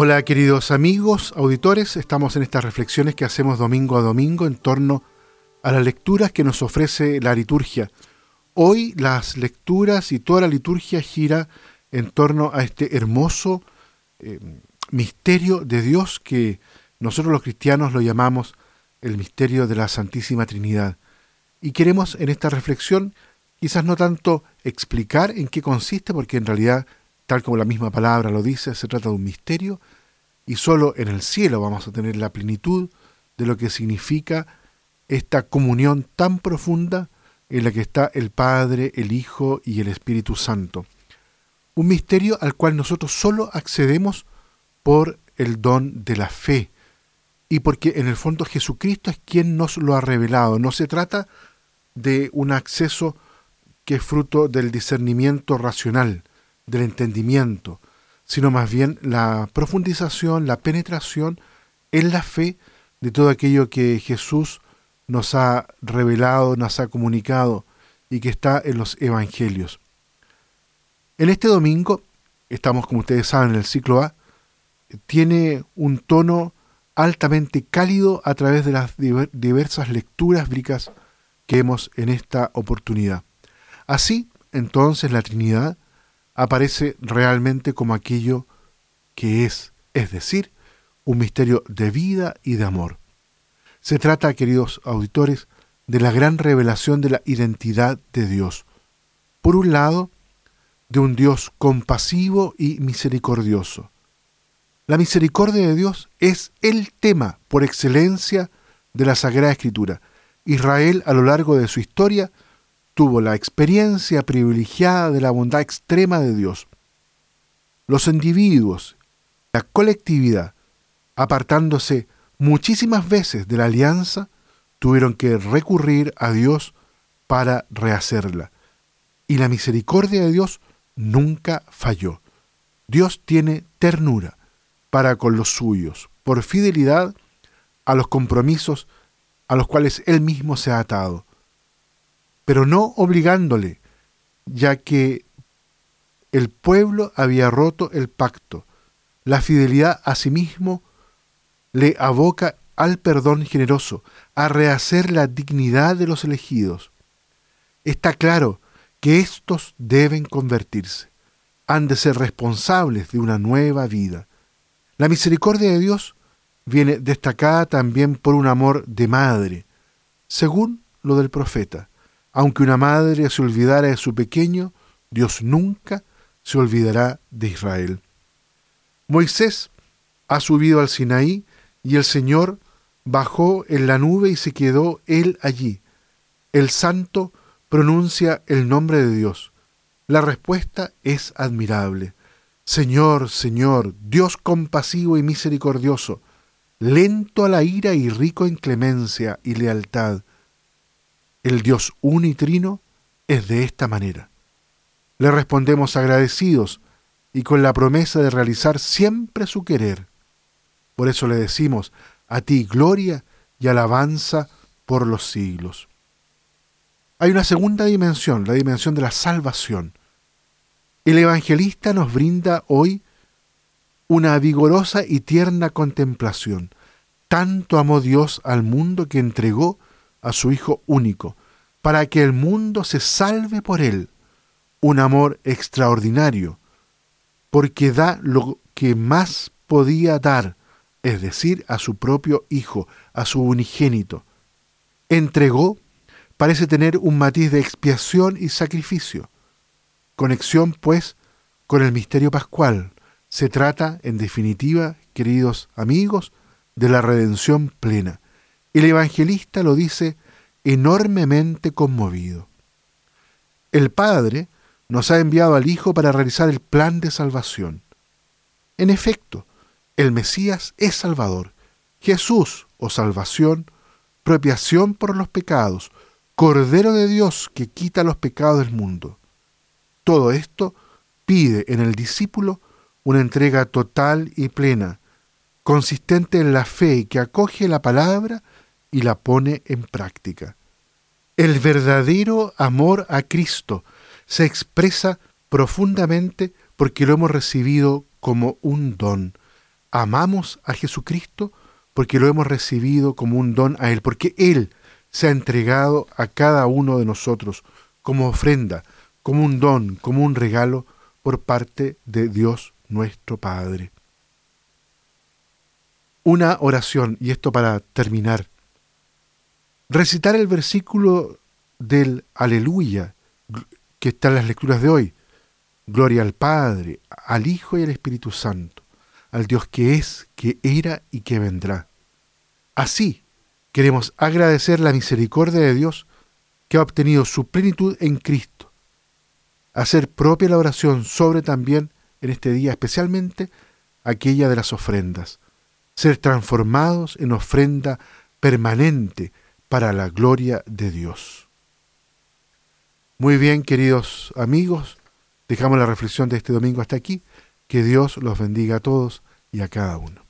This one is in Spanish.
Hola queridos amigos, auditores, estamos en estas reflexiones que hacemos domingo a domingo en torno a las lecturas que nos ofrece la liturgia. Hoy las lecturas y toda la liturgia gira en torno a este hermoso eh, misterio de Dios que nosotros los cristianos lo llamamos el misterio de la Santísima Trinidad. Y queremos en esta reflexión quizás no tanto explicar en qué consiste, porque en realidad, tal como la misma palabra lo dice, se trata de un misterio, y solo en el cielo vamos a tener la plenitud de lo que significa esta comunión tan profunda en la que está el Padre, el Hijo y el Espíritu Santo. Un misterio al cual nosotros solo accedemos por el don de la fe, y porque en el fondo Jesucristo es quien nos lo ha revelado. No se trata de un acceso que es fruto del discernimiento racional, del entendimiento, sino más bien la profundización, la penetración en la fe de todo aquello que Jesús nos ha revelado, nos ha comunicado y que está en los evangelios. En este domingo, estamos como ustedes saben en el ciclo A, tiene un tono altamente cálido a través de las diversas lecturas bíblicas que hemos en esta oportunidad. Así, entonces, la Trinidad aparece realmente como aquello que es, es decir, un misterio de vida y de amor. Se trata, queridos auditores, de la gran revelación de la identidad de Dios. Por un lado, de un Dios compasivo y misericordioso. La misericordia de Dios es el tema por excelencia de la Sagrada Escritura. Israel a lo largo de su historia tuvo la experiencia privilegiada de la bondad extrema de Dios. Los individuos, la colectividad, apartándose muchísimas veces de la alianza, tuvieron que recurrir a Dios para rehacerla. Y la misericordia de Dios nunca falló. Dios tiene ternura para con los suyos, por fidelidad a los compromisos a los cuales él mismo se ha atado, pero no obligándole, ya que el pueblo había roto el pacto. La fidelidad a sí mismo le aboca al perdón generoso, a rehacer la dignidad de los elegidos. Está claro que éstos deben convertirse, han de ser responsables de una nueva vida. La misericordia de Dios viene destacada también por un amor de madre, según lo del profeta. Aunque una madre se olvidara de su pequeño, Dios nunca se olvidará de Israel. Moisés ha subido al Sinaí y el Señor bajó en la nube y se quedó él allí. El santo pronuncia el nombre de Dios. La respuesta es admirable. Señor, Señor, Dios compasivo y misericordioso, lento a la ira y rico en clemencia y lealtad. El Dios unitrino es de esta manera. Le respondemos agradecidos y con la promesa de realizar siempre su querer. Por eso le decimos, a ti gloria y alabanza por los siglos. Hay una segunda dimensión, la dimensión de la salvación. El evangelista nos brinda hoy una vigorosa y tierna contemplación. Tanto amó Dios al mundo que entregó a su Hijo único, para que el mundo se salve por él. Un amor extraordinario, porque da lo que más podía dar, es decir, a su propio Hijo, a su unigénito. Entregó parece tener un matiz de expiación y sacrificio. Conexión, pues, con el misterio pascual. Se trata, en definitiva, queridos amigos, de la redención plena. El evangelista lo dice enormemente conmovido. El Padre nos ha enviado al Hijo para realizar el plan de salvación. En efecto, el Mesías es Salvador, Jesús o salvación, propiación por los pecados, Cordero de Dios que quita los pecados del mundo. Todo esto pide en el discípulo una entrega total y plena, consistente en la fe que acoge la palabra y la pone en práctica. El verdadero amor a Cristo se expresa profundamente porque lo hemos recibido como un don. amamos a Jesucristo porque lo hemos recibido como un don a Él, porque Él se ha entregado a cada uno de nosotros como ofrenda, como un don, como un regalo por parte de Dios nuestro Padre. Una oración, y esto para terminar. Recitar el versículo del aleluya que está en las lecturas de hoy. Gloria al Padre, al Hijo y al Espíritu Santo, al Dios que es, que era y que vendrá. Así queremos agradecer la misericordia de Dios que ha obtenido su plenitud en Cristo. Hacer propia la oración sobre también en este día, especialmente aquella de las ofrendas. Ser transformados en ofrenda permanente para la gloria de Dios. Muy bien, queridos amigos, dejamos la reflexión de este domingo hasta aquí. Que Dios los bendiga a todos y a cada uno.